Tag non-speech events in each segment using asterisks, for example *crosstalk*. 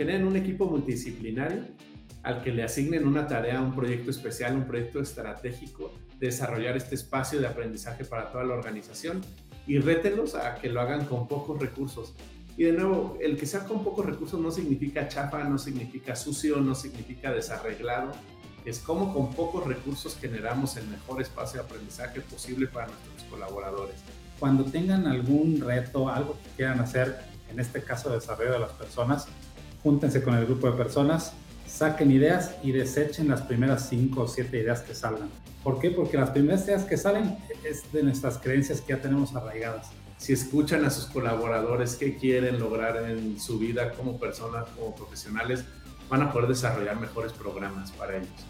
generen un equipo multidisciplinario al que le asignen una tarea, un proyecto especial, un proyecto estratégico, de desarrollar este espacio de aprendizaje para toda la organización y rételos a que lo hagan con pocos recursos. Y de nuevo, el que sea con pocos recursos no significa chapa, no significa sucio, no significa desarreglado. Es como con pocos recursos generamos el mejor espacio de aprendizaje posible para nuestros colaboradores. Cuando tengan algún reto, algo que quieran hacer, en este caso desarrollo de las personas, júntense con el grupo de personas, saquen ideas y desechen las primeras cinco o siete ideas que salgan. ¿Por qué? Porque las primeras ideas que salen es de nuestras creencias que ya tenemos arraigadas. Si escuchan a sus colaboradores qué quieren lograr en su vida como personas, como profesionales, van a poder desarrollar mejores programas para ellos.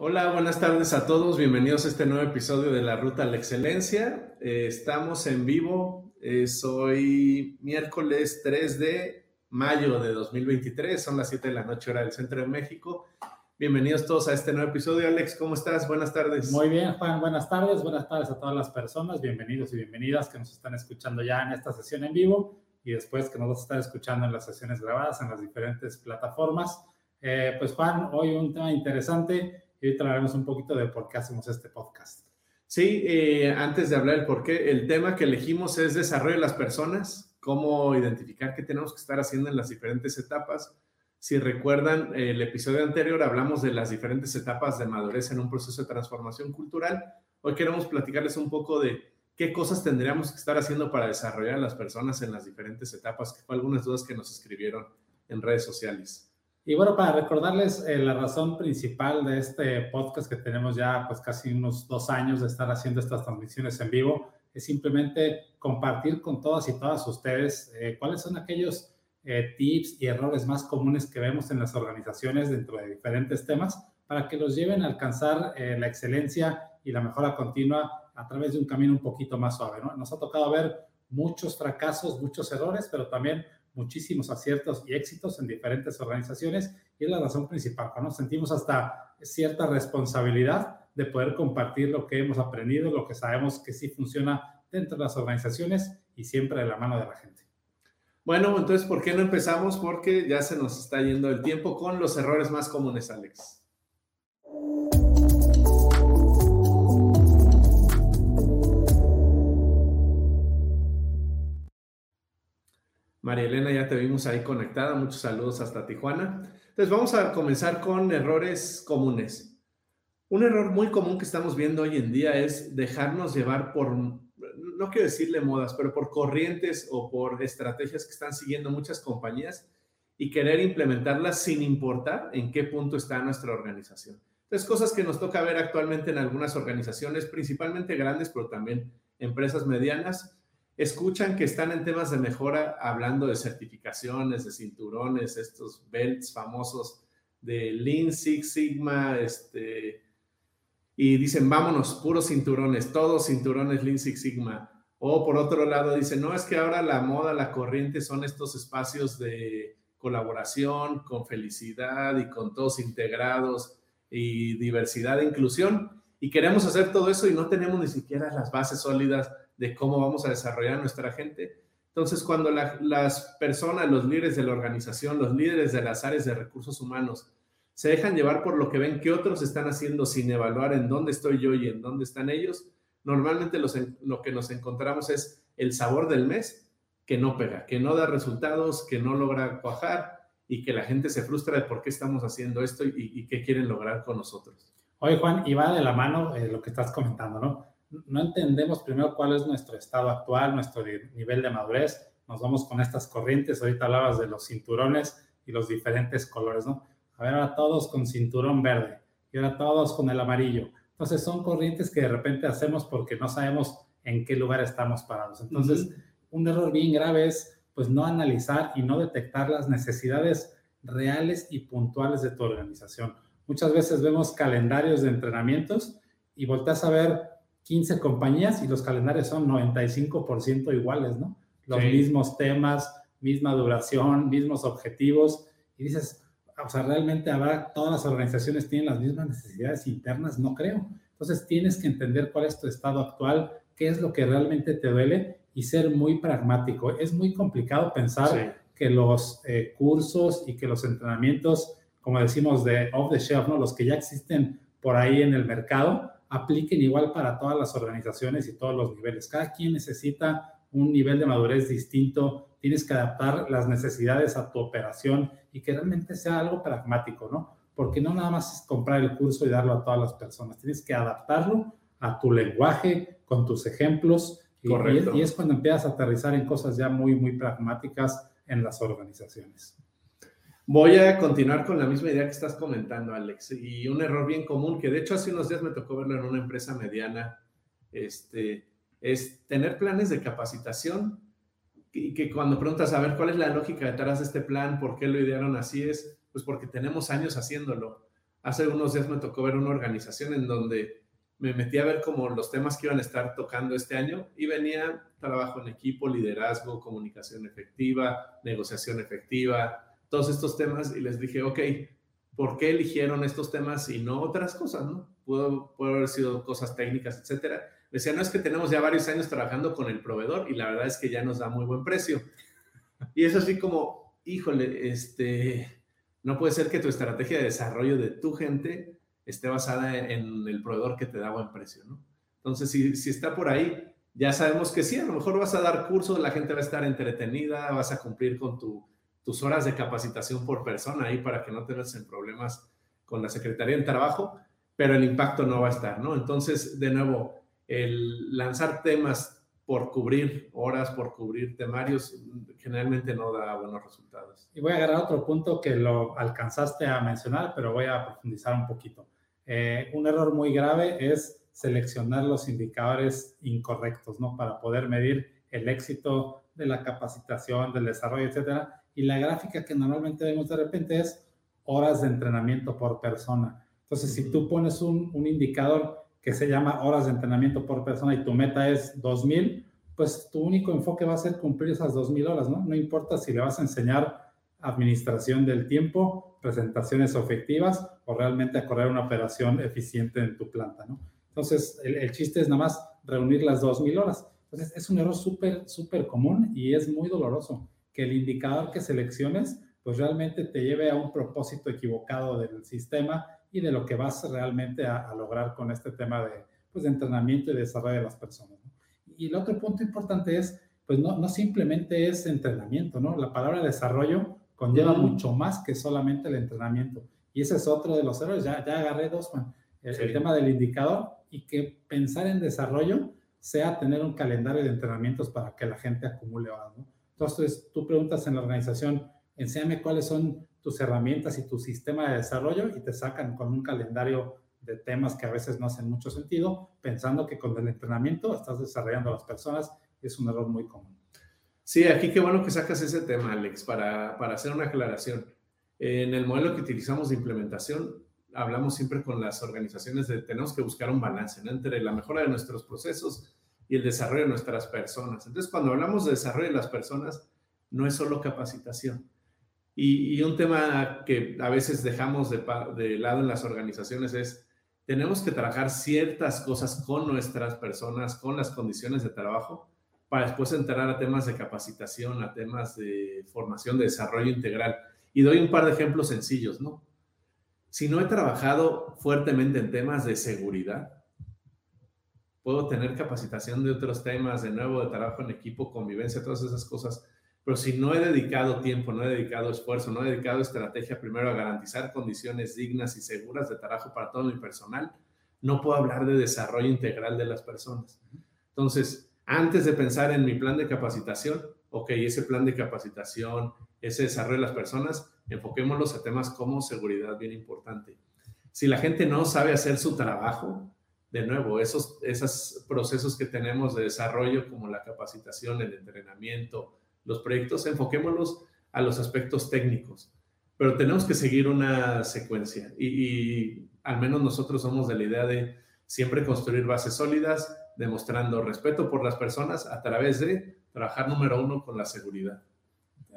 Hola, buenas tardes a todos. Bienvenidos a este nuevo episodio de La Ruta a la Excelencia. Eh, estamos en vivo. es hoy miércoles 3 de mayo de 2023. Son las 7 de la noche hora del centro de México. Bienvenidos todos a este nuevo episodio. Alex, ¿cómo estás? Buenas tardes. Muy bien, Juan. Buenas tardes. Buenas tardes a todas las personas. Bienvenidos y bienvenidas que nos están escuchando ya en esta sesión en vivo y después que nos están escuchando en las sesiones grabadas en las diferentes plataformas. Eh, pues Juan, hoy un tema interesante y ahorita hablaremos un poquito de por qué hacemos este podcast. Sí, eh, antes de hablar del por qué, el tema que elegimos es desarrollo de las personas, cómo identificar qué tenemos que estar haciendo en las diferentes etapas. Si recuerdan, el episodio anterior hablamos de las diferentes etapas de madurez en un proceso de transformación cultural. Hoy queremos platicarles un poco de qué cosas tendríamos que estar haciendo para desarrollar a las personas en las diferentes etapas, que fue algunas dudas que nos escribieron en redes sociales. Y bueno, para recordarles eh, la razón principal de este podcast que tenemos ya pues casi unos dos años de estar haciendo estas transmisiones en vivo, es simplemente compartir con todas y todas ustedes eh, cuáles son aquellos eh, tips y errores más comunes que vemos en las organizaciones dentro de diferentes temas para que los lleven a alcanzar la excelencia y la mejora continua a través de un camino un poquito más suave. ¿no? Nos ha tocado ver muchos fracasos, muchos errores, pero también muchísimos aciertos y éxitos en diferentes organizaciones y es la razón principal. Nos sentimos hasta cierta responsabilidad de poder compartir lo que hemos aprendido, lo que sabemos que sí funciona dentro de las organizaciones y siempre de la mano de la gente. Bueno, entonces, ¿por qué no empezamos? Porque ya se nos está yendo el tiempo con los errores más comunes, Alex. María Elena, ya te vimos ahí conectada. Muchos saludos hasta Tijuana. Entonces vamos a comenzar con errores comunes. Un error muy común que estamos viendo hoy en día es dejarnos llevar por, no quiero decirle modas, pero por corrientes o por estrategias que están siguiendo muchas compañías y querer implementarlas sin importar en qué punto está nuestra organización. Entonces, cosas que nos toca ver actualmente en algunas organizaciones, principalmente grandes, pero también empresas medianas, escuchan que están en temas de mejora hablando de certificaciones, de cinturones, estos belts famosos de Lean Six Sigma, este, y dicen, vámonos, puros cinturones, todos cinturones Lean Six Sigma. O por otro lado dicen, no, es que ahora la moda, la corriente son estos espacios de colaboración, con felicidad y con todos integrados y diversidad e inclusión. Y queremos hacer todo eso y no tenemos ni siquiera las bases sólidas de cómo vamos a desarrollar nuestra gente. Entonces, cuando las personas, los líderes de la organización, los líderes de las áreas de recursos humanos, se dejan llevar por lo que ven que otros están haciendo sin evaluar en dónde estoy yo y en dónde están ellos, normalmente lo que nos encontramos es el sabor del mes que no pega, que no da resultados, que no logra cuajar y que la gente se frustra de por qué estamos haciendo esto y, qué quieren lograr con nosotros. Oye, Juan, y va de la mano eh, lo que estás comentando, ¿no? No entendemos primero cuál es nuestro estado actual, nuestro nivel de madurez. Nos vamos con estas corrientes. Ahorita hablabas de los cinturones y los diferentes colores, ¿no? A ver, ahora todos con cinturón verde y ahora todos con el amarillo. Entonces son corrientes que de repente hacemos porque no sabemos en qué lugar estamos parados. Entonces, un error bien grave es pues no analizar y no detectar las necesidades reales y puntuales de tu organización. Muchas veces vemos calendarios de entrenamientos y volteas a ver 15 compañías y los calendarios son 95% iguales, ¿no? Los mismos temas, misma duración, mismos objetivos y dices, o sea, realmente habrá, todas las organizaciones tienen las mismas necesidades internas, no creo. Entonces tienes que entender cuál es tu estado actual, qué es lo que realmente te duele y ser muy pragmático. Es muy complicado pensar que los eh, cursos y que los entrenamientos, como decimos, de off the shelf, ¿no? los que ya existen por ahí en el mercado, apliquen igual para todas las organizaciones y todos los niveles. Cada quien necesita un nivel de madurez distinto, tienes que adaptar las necesidades a tu operación y que realmente sea algo pragmático, ¿no? Porque no nada más es comprar el curso y darlo a todas las personas, tienes que adaptarlo a tu lenguaje, con tus ejemplos, y, y, es, cuando empiezas a aterrizar en cosas ya muy, muy pragmáticas en las organizaciones. Voy a continuar con la misma idea que estás comentando, Alex, y un error bien común que de hecho hace unos días me tocó verlo en una empresa mediana, este, es tener planes de capacitación y que cuando preguntas a ver cuál es la lógica detrás de este plan, por qué lo idearon así es, pues porque tenemos años haciéndolo. Hace unos días me tocó ver una organización en donde me metí a ver como los temas que iban a estar tocando este año y venía trabajo en equipo, liderazgo, comunicación efectiva, negociación efectiva, todos estos temas y les dije, ok, ¿por qué eligieron estos temas y no otras cosas? ¿no? Pudo, pudo haber sido cosas técnicas, etcétera Decía, no es que tenemos ya varios años trabajando con el proveedor y la verdad es que ya nos da muy buen precio. Y es así como, híjole, este, no puede ser que tu estrategia de desarrollo de tu gente esté basada en el proveedor que te da buen precio, ¿no? Entonces, si, si está por ahí, ya sabemos que sí, a lo mejor vas a dar cursos, la gente va a estar entretenida, vas a cumplir con tu, tus horas de capacitación por persona ahí para que no tengas en problemas con la Secretaría de Trabajo, pero el impacto no va a estar, ¿no? Entonces, de nuevo, el lanzar temas por cubrir horas, por cubrir temarios, generalmente no da buenos resultados. Y voy a agarrar otro punto que lo alcanzaste a mencionar, pero voy a profundizar un poquito. Eh, un error muy grave es seleccionar los indicadores incorrectos, ¿no? Para poder medir el éxito de la capacitación, del desarrollo, etcétera. Y la gráfica que normalmente vemos de repente es horas de entrenamiento por persona. Entonces, si tú pones un, un indicador que se llama horas de entrenamiento por persona y tu meta es 2000, pues tu único enfoque va a ser cumplir esas 2000 horas, ¿no? No importa si le vas a enseñar administración del tiempo, presentaciones efectivas o realmente a correr una operación eficiente en tu planta, ¿no? Entonces, el, chiste es nada más reunir las 2000 horas. Entonces, es un error súper, súper común y es muy doloroso que el indicador que selecciones, pues realmente te lleve a un propósito equivocado del sistema y de lo que vas realmente a, lograr con este tema de, pues, de entrenamiento y desarrollo de las personas. Y el otro punto importante es, pues no, no simplemente es entrenamiento, ¿no? La palabra desarrollo conlleva mucho más que solamente el entrenamiento. Y ese es otro de los errores. Ya, ya agarré dos, Juan. El, tema del indicador y que pensar en desarrollo sea tener un calendario de entrenamientos para que la gente acumule horas, ¿no? Entonces, tú preguntas en la organización, enséñame cuáles son tus herramientas y tu sistema de desarrollo y te sacan con un calendario de temas que a veces no hacen mucho sentido, pensando que con el entrenamiento estás desarrollando a las personas. Es un error muy común. Sí, aquí qué bueno que sacas ese tema, Alex, para, para hacer una aclaración. En el modelo que utilizamos de implementación, hablamos siempre con las organizaciones de tenemos que buscar un balance entre la mejora de nuestros procesos y el desarrollo de nuestras personas. Entonces, cuando hablamos de desarrollo de las personas, no es solo capacitación, y, un tema que a veces dejamos de, de, lado en las organizaciones es, tenemos que trabajar ciertas cosas con nuestras personas, con las condiciones de trabajo, para después entrar a temas de capacitación, a temas de formación, de desarrollo integral. Y doy un par de ejemplos sencillos, ¿no? Si no he trabajado fuertemente en temas de seguridad, puedo tener capacitación de otros temas, de nuevo, de trabajo en equipo, convivencia, todas esas cosas Pero si no he dedicado tiempo, no he dedicado esfuerzo, no he dedicado estrategia primero a garantizar condiciones dignas y seguras de trabajo para todo mi personal, no puedo hablar de desarrollo integral de las personas. Entonces, antes de pensar en mi plan de capacitación, ok, ese plan de capacitación, ese desarrollo de las personas, enfoquémoslos a temas como seguridad, bien importante. Si la gente no sabe hacer su trabajo, de nuevo, esos, esos procesos que tenemos de desarrollo como la capacitación, el entrenamiento, los proyectos, enfoquémoslos a los aspectos técnicos, pero tenemos que seguir una secuencia y, al menos nosotros somos de la idea de siempre construir bases sólidas, demostrando respeto por las personas a través de trabajar número uno con la seguridad.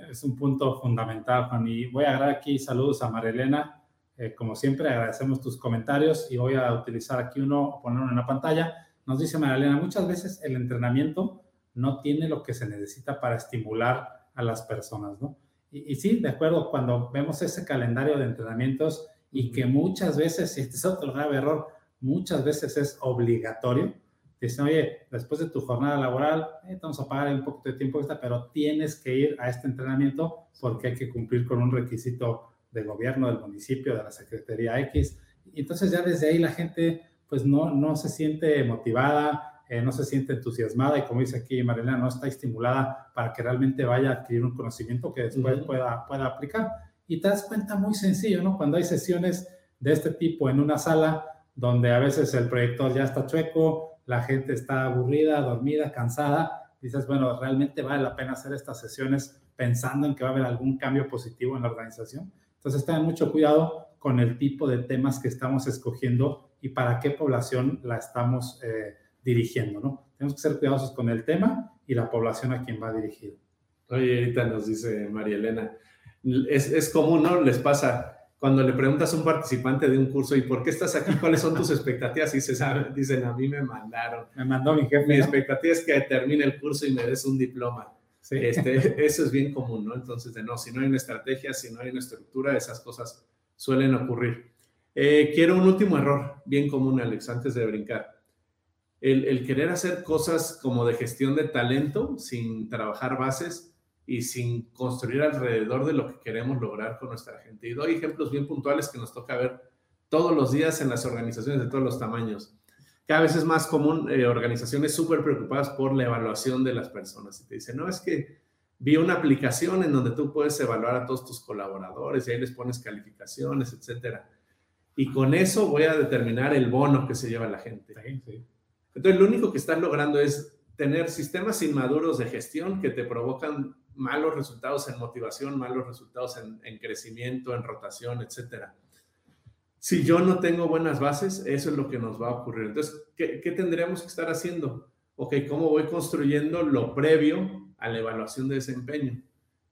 Es un punto fundamental, Juan. Y voy a agregar aquí saludos a Marilena. Eh, como siempre, agradecemos tus comentarios y voy a utilizar aquí uno, ponerlo en la pantalla. Nos dice Marilena, muchas veces el entrenamiento no tiene lo que se necesita para estimular a las personas, ¿no? Y, sí, de acuerdo, cuando vemos ese calendario de entrenamientos y que muchas veces, y este es otro grave error, muchas veces es obligatorio, dicen, oye, después de tu jornada laboral, eh, vamos a pagar un poco de tiempo extra, pero tienes que ir a este entrenamiento porque hay que cumplir con un requisito del gobierno, del municipio, de la Secretaría X. Y entonces ya desde ahí la gente pues no, no se siente motivada, eh, no se siente entusiasmada y como dice aquí Marilena, no está estimulada para que realmente vaya a adquirir un conocimiento que después pueda, pueda aplicar. Y te das cuenta muy sencillo, ¿no? Cuando hay sesiones de este tipo en una sala donde a veces el proyector ya está chueco, la gente está aburrida, dormida, cansada, dices, bueno, realmente vale la pena hacer estas sesiones pensando en que va a haber algún cambio positivo en la organización. Entonces, tengan mucho cuidado con el tipo de temas que estamos escogiendo y para qué población la estamos eh, dirigiendo, ¿no? Tenemos que ser cuidadosos con el tema y la población a quien va dirigido. Oye, ahorita nos dice María Elena, es, es común, ¿no? Les pasa cuando le preguntas a un participante de un curso, ¿y por qué estás aquí? ¿Cuáles son tus *laughs* expectativas? Y se sabe, dicen, a mí me mandaron. Me mandó mi jefe. Mi expectativa es que termine el curso y me des un diploma. Este, eso es bien común, ¿no? Entonces, de no, si no hay una estrategia, si no hay una estructura, esas cosas suelen ocurrir. Eh, quiero un último error, bien común, Alex, antes de brincar el, querer hacer cosas como de gestión de talento sin trabajar bases y sin construir alrededor de lo que queremos lograr con nuestra gente. Y doy ejemplos bien puntuales que nos toca ver todos los días en las organizaciones de todos los tamaños. Cada vez es más común eh, organizaciones súper preocupadas por la evaluación de las personas. Y te dicen, no, es que vi una aplicación en donde tú puedes evaluar a todos tus colaboradores y ahí les pones calificaciones, etcétera. Y con eso voy a determinar el bono que se lleva la gente. Sí, sí. Entonces, lo único que estás logrando es tener sistemas inmaduros de gestión que te provocan malos resultados en motivación, malos resultados en, crecimiento, en rotación, etc. Si yo no tengo buenas bases, eso es lo que nos va a ocurrir. Entonces, ¿qué, qué tendríamos que estar haciendo? Ok, ¿cómo voy construyendo lo previo a la evaluación de desempeño?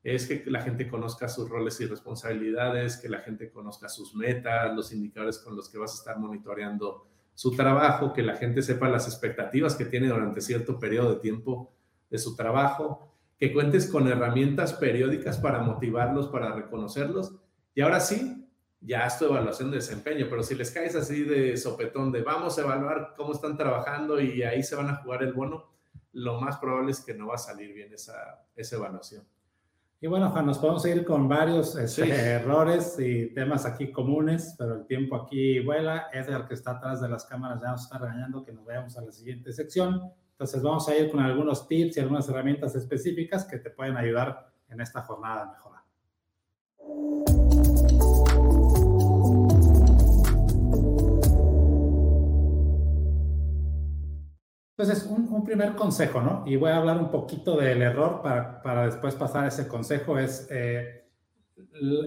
Es que la gente conozca sus roles y responsabilidades, que la gente conozca sus metas, los indicadores con los que vas a estar monitoreando su trabajo, que la gente sepa las expectativas que tiene durante cierto periodo de tiempo de su trabajo, que cuentes con herramientas periódicas para motivarlos, para reconocerlos. Y ahora sí, ya es tu evaluación de desempeño, pero si les caes así de sopetón de vamos a evaluar cómo están trabajando y ahí se van a jugar el bono, lo más probable es que no va a salir bien esa, esa evaluación. Y bueno, Juan, nos podemos ir con varios este, errores y temas aquí comunes, pero el tiempo aquí vuela. Edgar, que está atrás de las cámaras, ya nos está regañando que nos veamos a la siguiente sección. Entonces, vamos a ir con algunos tips y algunas herramientas específicas que te pueden ayudar en esta jornada de mejora. Entonces, un, primer consejo, ¿no? Y voy a hablar un poquito del error para, para después pasar ese consejo, es eh,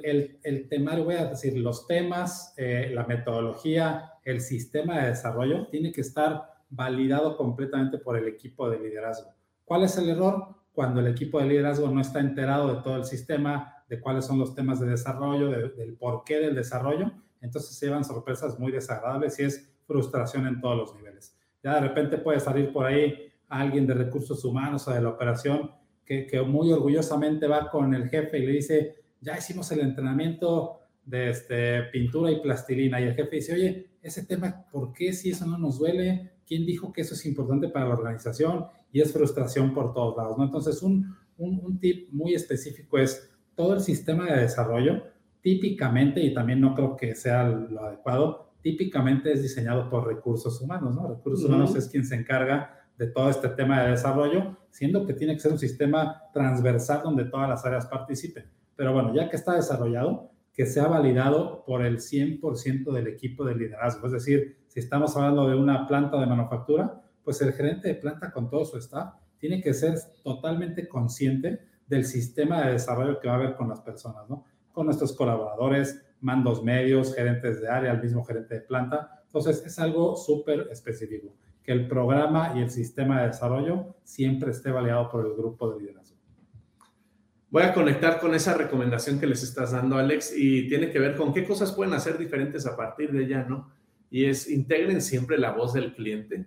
el, el, temario, voy a decir, los temas, eh, la metodología, el sistema de desarrollo tiene que estar validado completamente por el equipo de liderazgo. ¿Cuál es el error? Cuando el equipo de liderazgo no está enterado de todo el sistema, de cuáles son los temas de desarrollo, del porqué del desarrollo, entonces se llevan sorpresas muy desagradables y es frustración en todos los niveles. Ya de repente puede salir por ahí alguien de recursos humanos o de la operación que, que, muy orgullosamente va con el jefe y le dice, ya hicimos el entrenamiento de este, pintura y plastilina. Y el jefe dice, oye, ese tema, ¿por qué si eso no nos duele? ¿Quién dijo que eso es importante para la organización? Y es frustración por todos lados, ¿no? Entonces, un, un, un tip muy específico es todo el sistema de desarrollo, típicamente, y también no creo que sea lo adecuado, típicamente es diseñado por recursos humanos, ¿no? Recursos humanos es quien se encarga de todo este tema de desarrollo, siendo que tiene que ser un sistema transversal donde todas las áreas participen. Pero bueno, ya que está desarrollado, que sea validado por el 100% del equipo de liderazgo. Es decir, si estamos hablando de una planta de manufactura, pues el gerente de planta con todo su staff tiene que ser totalmente consciente del sistema de desarrollo que va a haber con las personas, ¿no? Con nuestros colaboradores, mandos medios, gerentes de área, el mismo gerente de planta. Entonces, es algo súper específico, que el programa y el sistema de desarrollo siempre esté validado por el grupo de liderazgo. Voy a conectar con esa recomendación que les estás dando, Alex, y tiene que ver con qué cosas pueden hacer diferentes a partir de ya, ¿no? Y es integren siempre la voz del cliente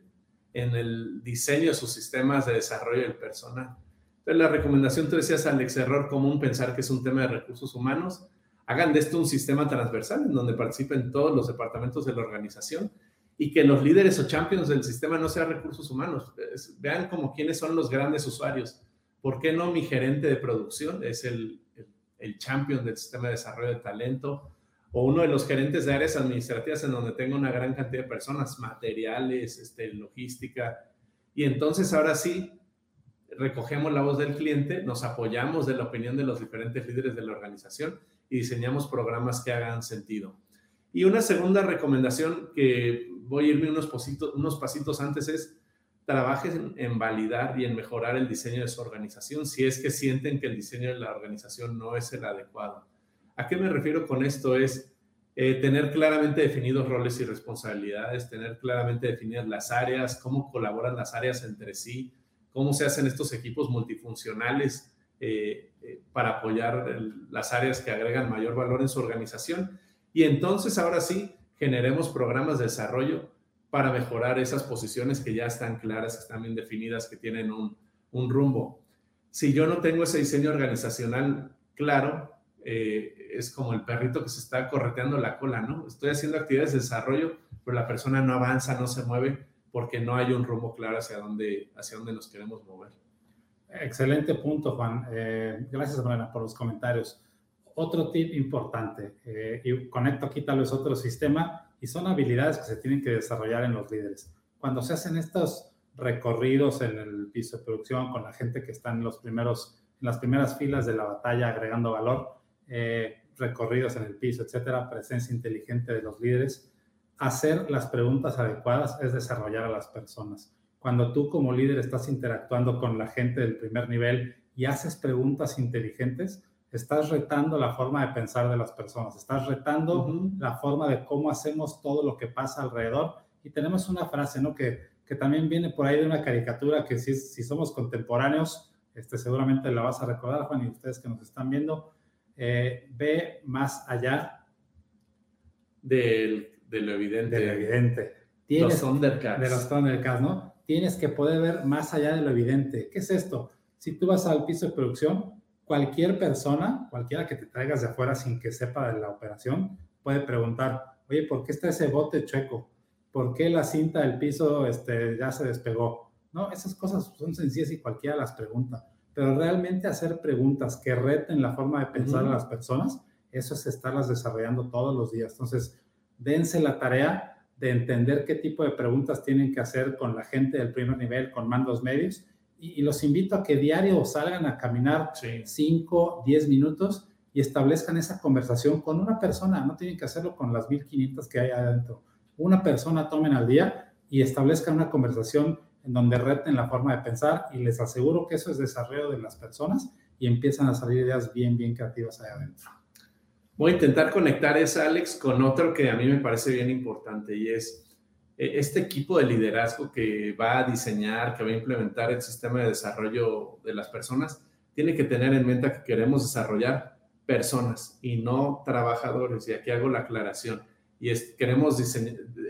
en el diseño de sus sistemas de desarrollo del personal. Entonces, la recomendación, tú decías, Alex, error común pensar que es un tema de recursos humanos. Hagan de esto un sistema transversal en donde participen todos los departamentos de la organización y que los líderes o champions del sistema no sean recursos humanos. vean como quiénes son los grandes usuarios. ¿Por qué no mi gerente de producción es el, el, el champion del sistema de desarrollo de talento? o uno de los gerentes de áreas administrativas en donde tengo una gran cantidad de personas, materiales, este, logística. Y entonces ahora sí, recogemos la voz del cliente, nos apoyamos de la opinión de los diferentes líderes de la organización y diseñamos programas que hagan sentido. Y una segunda recomendación que voy a irme unos, pasitos, antes es trabajen en validar y en mejorar el diseño de su organización si es que sienten que el diseño de la organización no es el adecuado. ¿A qué me refiero con esto? Es eh, tener claramente definidos roles y responsabilidades, tener claramente definidas las áreas, cómo colaboran las áreas entre sí, cómo se hacen estos equipos multifuncionales eh, eh, para apoyar las áreas que agregan mayor valor en su organización. Y entonces ahora sí generemos programas de desarrollo para mejorar esas posiciones que ya están claras, que están bien definidas, que tienen un, rumbo. Si yo no tengo ese diseño organizacional claro, eh, es como el perrito que se está correteando la cola, ¿no? Estoy haciendo actividades de desarrollo, pero la persona no avanza, no se mueve porque no hay un rumbo claro hacia dónde, hacia dónde nos queremos mover. Excelente punto, Juan. Eh, gracias, Morena, por los comentarios. Otro tip importante, eh, y conecto aquí tal vez otro sistema, y son habilidades que se tienen que desarrollar en los líderes. Cuando se hacen estos recorridos en el piso de producción con la gente que está en, los primeros, en las primeras filas de la batalla agregando valor, eh, recorridos en el piso, etcétera, presencia inteligente de los líderes, hacer las preguntas adecuadas es desarrollar a las personas. Cuando tú como líder estás interactuando con la gente del primer nivel y haces preguntas inteligentes, estás retando la forma de pensar de las personas, estás retando la forma de cómo hacemos todo lo que pasa alrededor. Y tenemos una frase, ¿no? Que, que también viene por ahí de una caricatura que si, si somos contemporáneos, este, seguramente la vas a recordar, Juan, y ustedes que nos están viendo, eh, ve más allá del, de lo evidente. De lo evidente. Tienes, los Thundercats. De los Thundercats, ¿no? Tienes que poder ver más allá de lo evidente. ¿Qué es esto? Si tú vas al piso de producción, cualquier persona, cualquiera que te traigas de afuera sin que sepa de la operación, puede preguntar, oye, ¿por qué está ese bote chueco? ¿Por qué la cinta del piso este, ya se despegó? No, esas cosas son sencillas y cualquiera las pregunta pero realmente hacer preguntas que reten la forma de pensar a las personas, eso es estarlas desarrollando todos los días. Entonces, dense la tarea de entender qué tipo de preguntas tienen que hacer con la gente del primer nivel, con mandos medios, y, los invito a que diario salgan a caminar 5, 10 minutos y establezcan esa conversación con una persona, no tienen que hacerlo con las 1500 que hay adentro. Una persona tomen al día y establezcan una conversación en donde reten la forma de pensar y les aseguro que eso es desarrollo de las personas y empiezan a salir ideas bien, bien creativas ahí adentro. Voy a intentar conectar esa, Alex, con otro que a mí me parece bien importante y es eh, este equipo de liderazgo que va a diseñar, que va a implementar el sistema de desarrollo de las personas, tiene que tener en mente que queremos desarrollar personas y no trabajadores. Y aquí hago la aclaración. Y es, queremos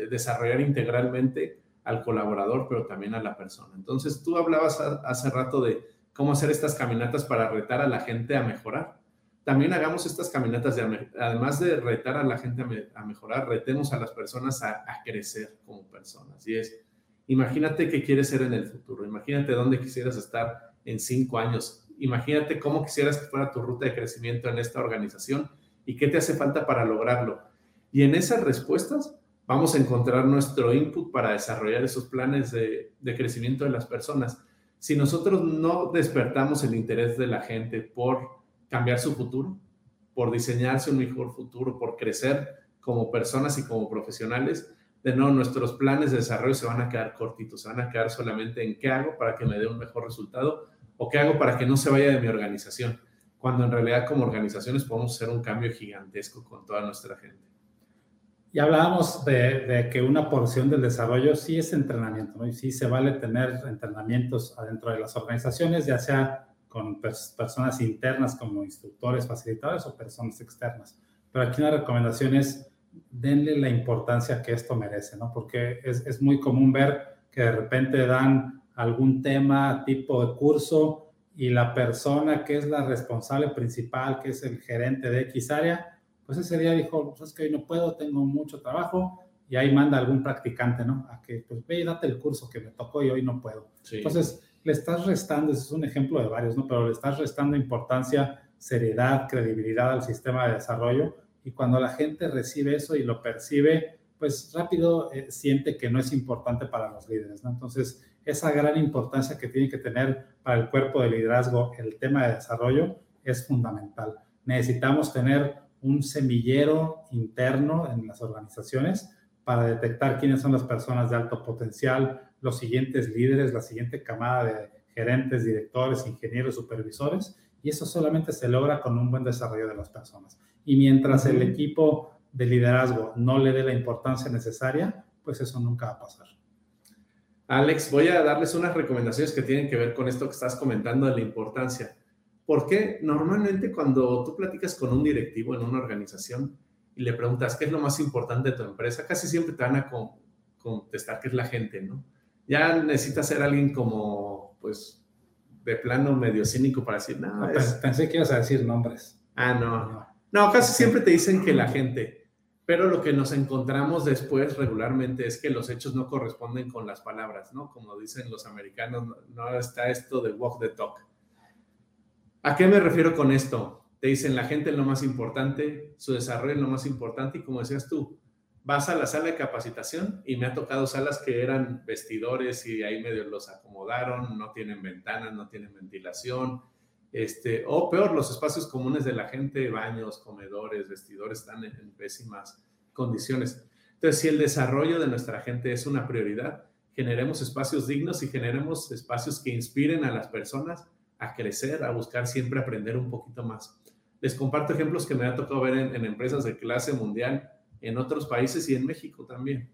desarrollar integralmente al colaborador, pero también a la persona. Entonces, tú hablabas hace rato de cómo hacer estas caminatas para retar a la gente a mejorar. También hagamos estas caminatas, de, además de retar a la gente a, mejorar, retemos a las personas a, crecer como personas. Y es, imagínate qué quieres ser en el futuro, imagínate dónde quisieras estar en cinco años, imagínate cómo quisieras que fuera tu ruta de crecimiento en esta organización y qué te hace falta para lograrlo. Y en esas respuestas vamos a encontrar nuestro input para desarrollar esos planes de, de crecimiento de las personas. Si nosotros no despertamos el interés de la gente por cambiar su futuro, por diseñarse un mejor futuro, por crecer como personas y como profesionales, de nuevo nuestros planes de desarrollo se van a quedar cortitos, se van a quedar solamente en qué hago para que me dé un mejor resultado o qué hago para que no se vaya de mi organización, cuando en realidad como organizaciones podemos hacer un cambio gigantesco con toda nuestra gente. Y hablábamos de, que una porción del desarrollo sí es entrenamiento, ¿no? Y sí se vale tener entrenamientos adentro de las organizaciones, ya sea con personas internas como instructores, facilitadores o personas externas. Pero aquí una recomendación es denle la importancia que esto merece, ¿no? Porque es, es muy común ver que de repente dan algún tema tipo de curso y la persona que es la responsable principal, que es el gerente de X área, pues ese día dijo, pues es que hoy no puedo, tengo mucho trabajo, y ahí manda algún practicante, ¿no? A que, pues ve y date el curso que me tocó y hoy no puedo. Entonces, le estás restando, ese es un ejemplo de varios, ¿no? Pero le estás restando importancia, seriedad, credibilidad al sistema de desarrollo y cuando la gente recibe eso y lo percibe, pues rápido eh, siente que no es importante para los líderes. Entonces, esa gran importancia que tiene que tener para el cuerpo de liderazgo el tema de desarrollo es fundamental. Necesitamos tener un semillero interno en las organizaciones para detectar quiénes son las personas de alto potencial, los siguientes líderes, la siguiente camada de gerentes, directores, ingenieros, supervisores, y eso solamente se logra con un buen desarrollo de las personas. Y mientras el equipo de liderazgo no le dé la importancia necesaria, pues eso nunca va a pasar. Alex, voy a darles unas recomendaciones que tienen que ver con esto que estás comentando de la importancia. Porque normalmente cuando tú platicas con un directivo en una organización y le preguntas qué es lo más importante de tu empresa, casi siempre te van a contestar que es la gente, ¿no? ya necesitas ser alguien como, pues, de plano medio cínico para decir, no, pensé que ibas a decir nombres. Ah, no. No, casi siempre te dicen que la gente, pero lo que nos encontramos después regularmente es que los hechos no corresponden con las palabras, ¿no? Como dicen los americanos, no está esto de walk the talk. ¿A qué me refiero con esto? Te dicen la gente es lo más importante, su desarrollo es lo más importante y como decías tú, vas a la sala de capacitación y me ha tocado salas que eran vestidores y ahí medio los acomodaron, no tienen ventanas, no tienen ventilación, este, o peor, los espacios comunes de la gente, baños, comedores, vestidores están en, en pésimas condiciones. Entonces, si el desarrollo de nuestra gente es una prioridad, generemos espacios dignos y generemos espacios que inspiren a las personas a crecer, a buscar siempre aprender un poquito más. Les comparto ejemplos que me ha tocado ver en, empresas de clase mundial en otros países y en México también.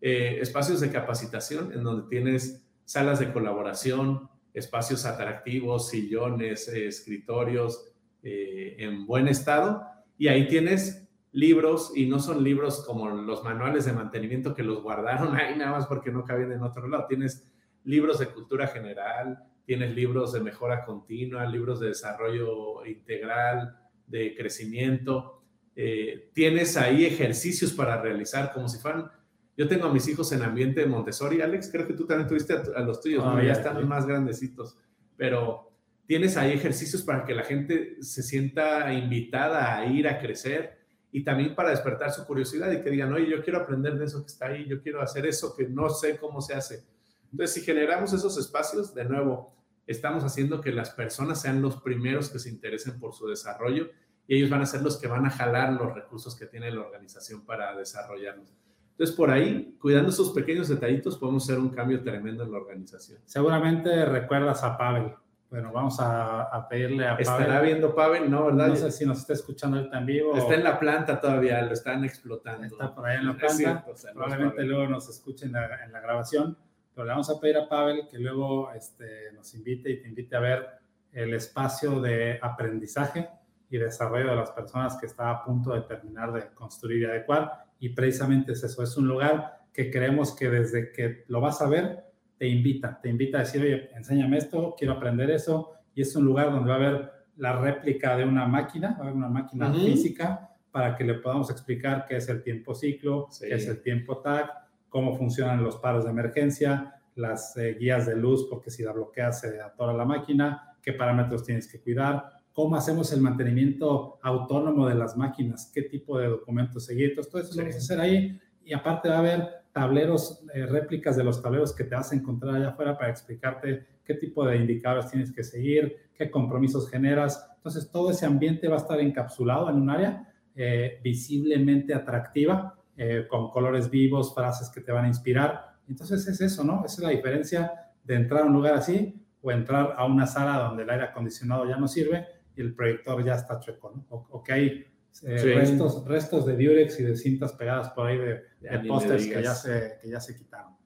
Eh, espacios de capacitación en donde tienes salas de colaboración, espacios atractivos, sillones, eh, escritorios eh, en buen estado y ahí tienes libros y no son libros como los manuales de mantenimiento que los guardaron ahí nada más porque no cabían en otro lado. Tienes libros de cultura general, tienes libros de mejora continua, libros de desarrollo integral, de crecimiento eh, tienes ahí ejercicios para realizar como si fueran... Yo tengo a mis hijos en ambiente de Montessori, Alex, creo que tú también tuviste a, los tuyos, ¿no? ya están más grandecitos, pero tienes ahí ejercicios para que la gente se sienta invitada a ir a crecer y también para despertar su curiosidad y que digan, oye, yo quiero aprender de eso que está ahí, yo quiero hacer eso que no sé cómo se hace. Entonces, si generamos esos espacios, de nuevo, estamos haciendo que las personas sean los primeros que se interesen por su desarrollo y ellos van a ser los que van a jalar los recursos que tiene la organización para desarrollarlos. Entonces, por ahí, cuidando esos pequeños detallitos, podemos hacer un cambio tremendo en la organización. Seguramente recuerdas a Pavel. Bueno, vamos a, pedirle a Pavel. ¿Estará viendo Pavel? No, ¿verdad? No sé si nos está escuchando ahorita en vivo. Está en la planta todavía, lo están explotando. Está por ahí en la planta. Probablemente luego nos escuchen en la, grabación. Pero le vamos a pedir a Pavel que luego este, nos invite y te invite a ver el espacio de aprendizaje y desarrollo de las personas que está a punto de terminar de construir y adecuar. Y precisamente es eso, es un lugar que creemos que desde que lo vas a ver, te invita, te invita a decir, oye, enséñame esto, quiero aprender eso. Y es un lugar donde va a haber la réplica de una máquina, va a haber una máquina física para que le podamos explicar qué es el tiempo ciclo, qué es el tiempo TAC, cómo funcionan los paros de emergencia, las eh, guías de luz, porque si la bloqueas se atora la máquina, qué parámetros tienes que cuidar, cómo hacemos el mantenimiento autónomo de las máquinas, qué tipo de documentos seguir. Entonces, todo eso lo vamos a hacer ahí y aparte va a haber tableros, eh, réplicas de los tableros que te vas a encontrar allá afuera para explicarte qué tipo de indicadores tienes que seguir, qué compromisos generas. Entonces, todo ese ambiente va a estar encapsulado en un área eh, visiblemente atractiva, eh, con colores vivos, frases que te van a inspirar. Entonces, es eso, ¿no? Esa es la diferencia de entrar a un lugar así o entrar a una sala donde el aire acondicionado ya no sirve y el proyector ya está chueco, ¿no? O, que hay eh, restos, restos de Durex y de cintas pegadas por ahí de, de pósters que, ya se, que ya se quitaron.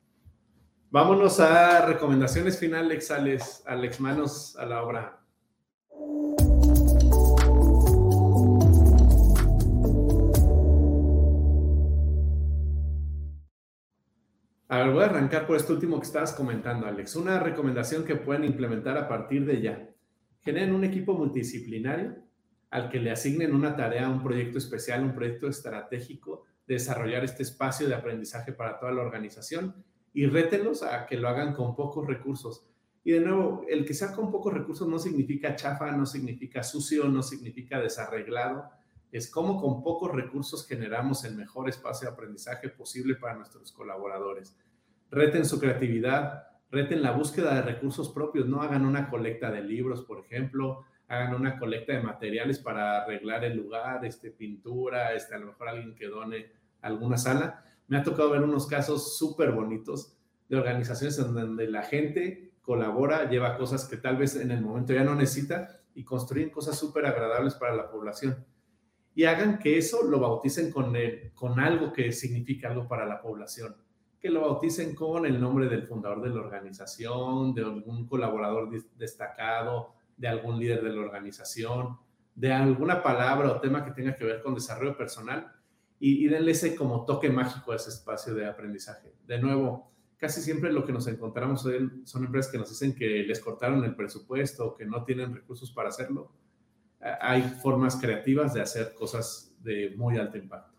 Vámonos a recomendaciones finales, Alex, Alex, manos a la obra. A ver, voy a arrancar por esto último que estabas comentando, Alex. Una recomendación que pueden implementar a partir de ya. Generen un equipo multidisciplinario al que le asignen una tarea, un proyecto especial, un proyecto estratégico de desarrollar este espacio de aprendizaje para toda la organización y rétenlos a que lo hagan con pocos recursos. Y de nuevo, el que sea con pocos recursos no significa chafa, no significa sucio, no significa desarreglado. Es como con pocos recursos generamos el mejor espacio de aprendizaje posible para nuestros colaboradores. Reten su creatividad, reten la búsqueda de recursos propios, no hagan una colecta de libros, por ejemplo, hagan una colecta de materiales para arreglar el lugar, este, pintura, este, a lo mejor alguien que done alguna sala. Me ha tocado ver unos casos súper bonitos de organizaciones en donde la gente colabora, lleva cosas que tal vez en el momento ya no necesita y construyen cosas súper agradables para la población. Y hagan que eso lo bauticen con, el, con algo que signifique algo para la población. Que lo bauticen con el nombre del fundador de la organización, de algún colaborador destacado, de algún líder de la organización, de alguna palabra o tema que tenga que ver con desarrollo personal y, denle ese como toque mágico a ese espacio de aprendizaje. De nuevo, casi siempre lo que nos encontramos son empresas que nos dicen que les cortaron el presupuesto o que no tienen recursos para hacerlo. Hay formas creativas de hacer cosas de muy alto impacto.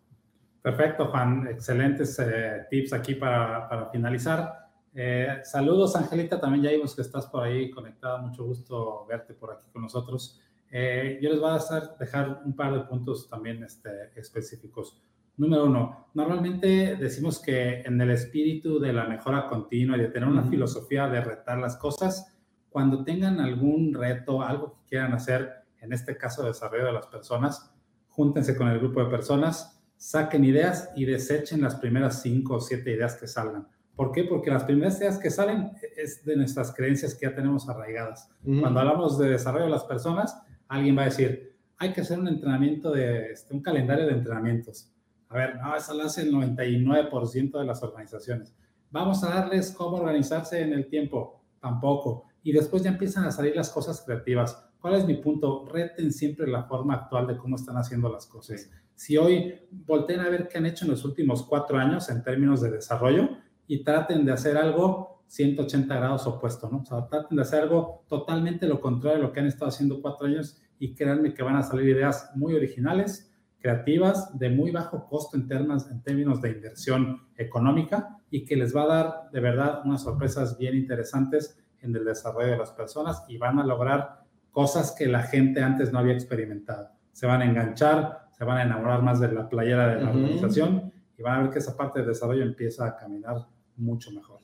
Perfecto, Juan. Excelentes eh, tips aquí para, para finalizar. Eh, saludos, Angelita. También ya vimos que estás por ahí conectada. Mucho gusto verte por aquí con nosotros. Eh, yo les voy a hacer, dejar un par de puntos también este, específicos. Número uno, normalmente decimos que en el espíritu de la mejora continua y de tener una filosofía de retar las cosas, cuando tengan algún reto, algo que quieran hacer, en este caso desarrollo de las personas, júntense con el grupo de personas, saquen ideas y desechen las primeras cinco o siete ideas que salgan. ¿Por qué? Porque las primeras ideas que salen es de nuestras creencias que ya tenemos arraigadas. Cuando hablamos de desarrollo de las personas, alguien va a decir, hay que hacer un entrenamiento de, este, un calendario de entrenamientos. A ver, no, eso lo hace el 99% de las organizaciones. Vamos a darles cómo organizarse en el tiempo. Tampoco. Y después ya empiezan a salir las cosas creativas. ¿Cuál es mi punto? Reten siempre la forma actual de cómo están haciendo las cosas. Si hoy volteen a ver qué han hecho en los últimos cuatro años en términos de desarrollo y traten de hacer algo 180 grados opuesto, ¿no? O sea, traten de hacer algo totalmente lo contrario de lo que han estado haciendo cuatro años y créanme que van a salir ideas muy originales, creativas, de muy bajo costo en, términos, en términos de inversión económica y que les va a dar de verdad unas sorpresas bien interesantes en el desarrollo de las personas y van a lograr cosas que la gente antes no había experimentado. Se van a enganchar, se van a enamorar más de la playera de la organización y van a ver que esa parte de desarrollo empieza a caminar mucho mejor.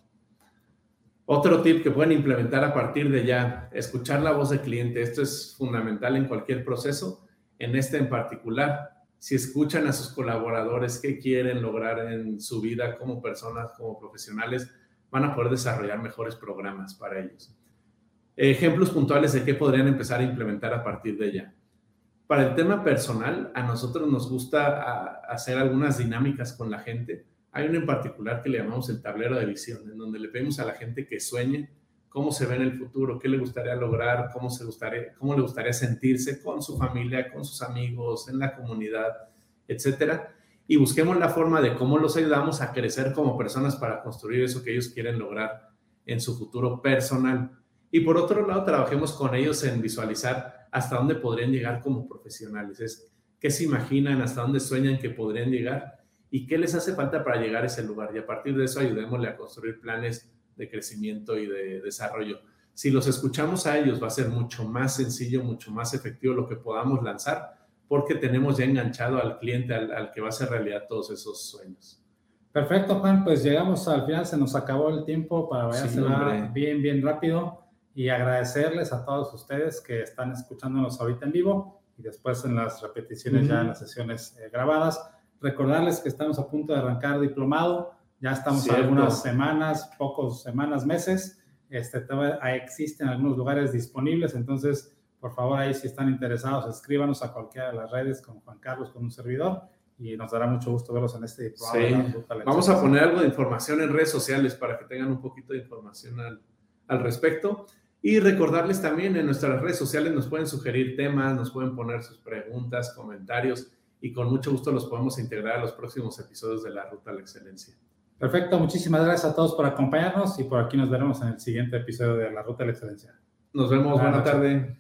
Otro tip que pueden implementar a partir de ya, escuchar la voz del cliente. Esto es fundamental en cualquier proceso, en este en particular. Si escuchan a sus colaboradores qué quieren lograr en su vida como personas, como profesionales, van a poder desarrollar mejores programas para ellos. Ejemplos puntuales de qué podrían empezar a implementar a partir de ya. Para el tema personal, a nosotros nos gusta hacer algunas dinámicas con la gente hay uno en particular que le llamamos el tablero de visión, en donde le pedimos a la gente que sueñe cómo se ve en el futuro, qué le gustaría lograr, cómo, se gustaría, cómo le gustaría sentirse con su familia, con sus amigos, en la comunidad, etcétera. Y busquemos la forma de cómo los ayudamos a crecer como personas para construir eso que ellos quieren lograr en su futuro personal. Y por otro lado, trabajemos con ellos en visualizar hasta dónde podrían llegar como profesionales. Es qué se imaginan, hasta dónde sueñan que podrían llegar y qué les hace falta para llegar a ese lugar. Y a partir de eso ayudémosle a construir planes de crecimiento y de desarrollo. si los escuchamos a ellos va a ser mucho más sencillo, mucho más efectivo lo que podamos lanzar, porque tenemos ya enganchado al cliente al, al que va a hacer realidad todos esos sueños. Perfecto, Juan, pues llegamos al final, se nos acabó el tiempo para vayársela bien, bien rápido y agradecerles a todos ustedes que están escuchándonos ahorita en vivo y después en las repeticiones ya en las sesiones eh, grabadas. Recordarles que estamos a punto de arrancar diplomado, ya estamos algunas semanas, pocos semanas, meses. Este, existen algunos lugares disponibles, entonces por favor ahí si están interesados escríbanos a cualquiera de las redes con Juan Carlos, con un servidor y nos dará mucho gusto verlos en este diplomado. Sí. Vamos a poner algo de información en redes sociales para que tengan un poquito de información al, al respecto. Y recordarles también en nuestras redes sociales nos pueden sugerir temas, nos pueden poner sus preguntas, comentarios y con mucho gusto los podemos integrar a los próximos episodios de la Ruta a la Excelencia. Perfecto, muchísimas gracias a todos por acompañarnos y por aquí nos veremos en el siguiente episodio de la Ruta a la Excelencia. Nos vemos, buena, tarde.